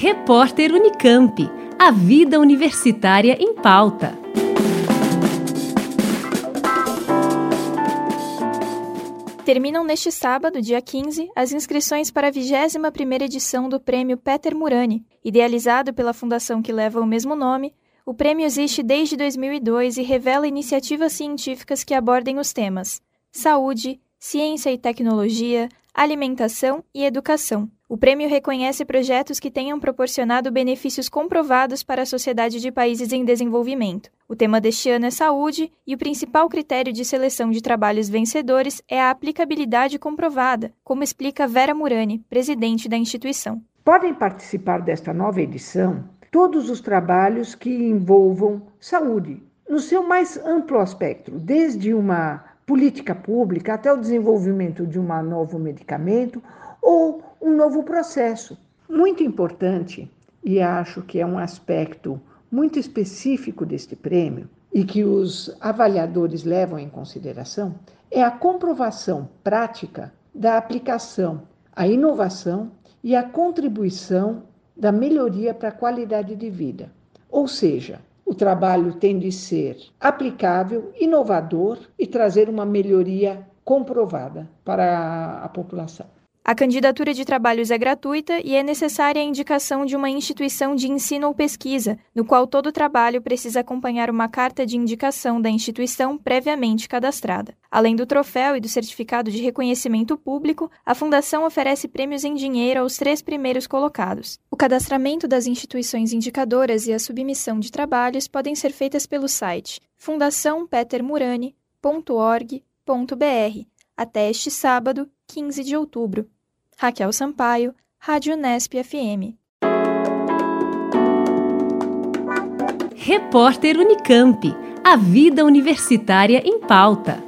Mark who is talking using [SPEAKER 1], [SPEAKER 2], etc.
[SPEAKER 1] Repórter Unicamp. A vida universitária em pauta.
[SPEAKER 2] Terminam neste sábado, dia 15, as inscrições para a 21ª edição do Prêmio Peter Murani. Idealizado pela fundação que leva o mesmo nome, o prêmio existe desde 2002 e revela iniciativas científicas que abordem os temas saúde, ciência e tecnologia, alimentação e educação. O prêmio reconhece projetos que tenham proporcionado benefícios comprovados para a sociedade de países em desenvolvimento. O tema deste ano é saúde e o principal critério de seleção de trabalhos vencedores é a aplicabilidade comprovada, como explica Vera Murani, presidente da instituição.
[SPEAKER 3] Podem participar desta nova edição todos os trabalhos que envolvam saúde, no seu mais amplo aspecto, desde uma política pública até o desenvolvimento de um novo medicamento ou um novo processo. Muito importante, e acho que é um aspecto muito específico deste prêmio e que os avaliadores levam em consideração, é a comprovação prática da aplicação, a inovação e a contribuição da melhoria para a qualidade de vida. Ou seja, o trabalho tem de ser aplicável, inovador e trazer uma melhoria comprovada para a população.
[SPEAKER 2] A candidatura de trabalhos é gratuita e é necessária a indicação de uma instituição de ensino ou pesquisa, no qual todo trabalho precisa acompanhar uma carta de indicação da instituição previamente cadastrada. Além do troféu e do certificado de reconhecimento público, a Fundação oferece prêmios em dinheiro aos três primeiros colocados. O cadastramento das instituições indicadoras e a submissão de trabalhos podem ser feitas pelo site fundaçãopetermurani.org.br até este sábado, 15 de outubro. Raquel Sampaio, Rádio Nesp FM.
[SPEAKER 1] Repórter Unicamp. A vida universitária em pauta.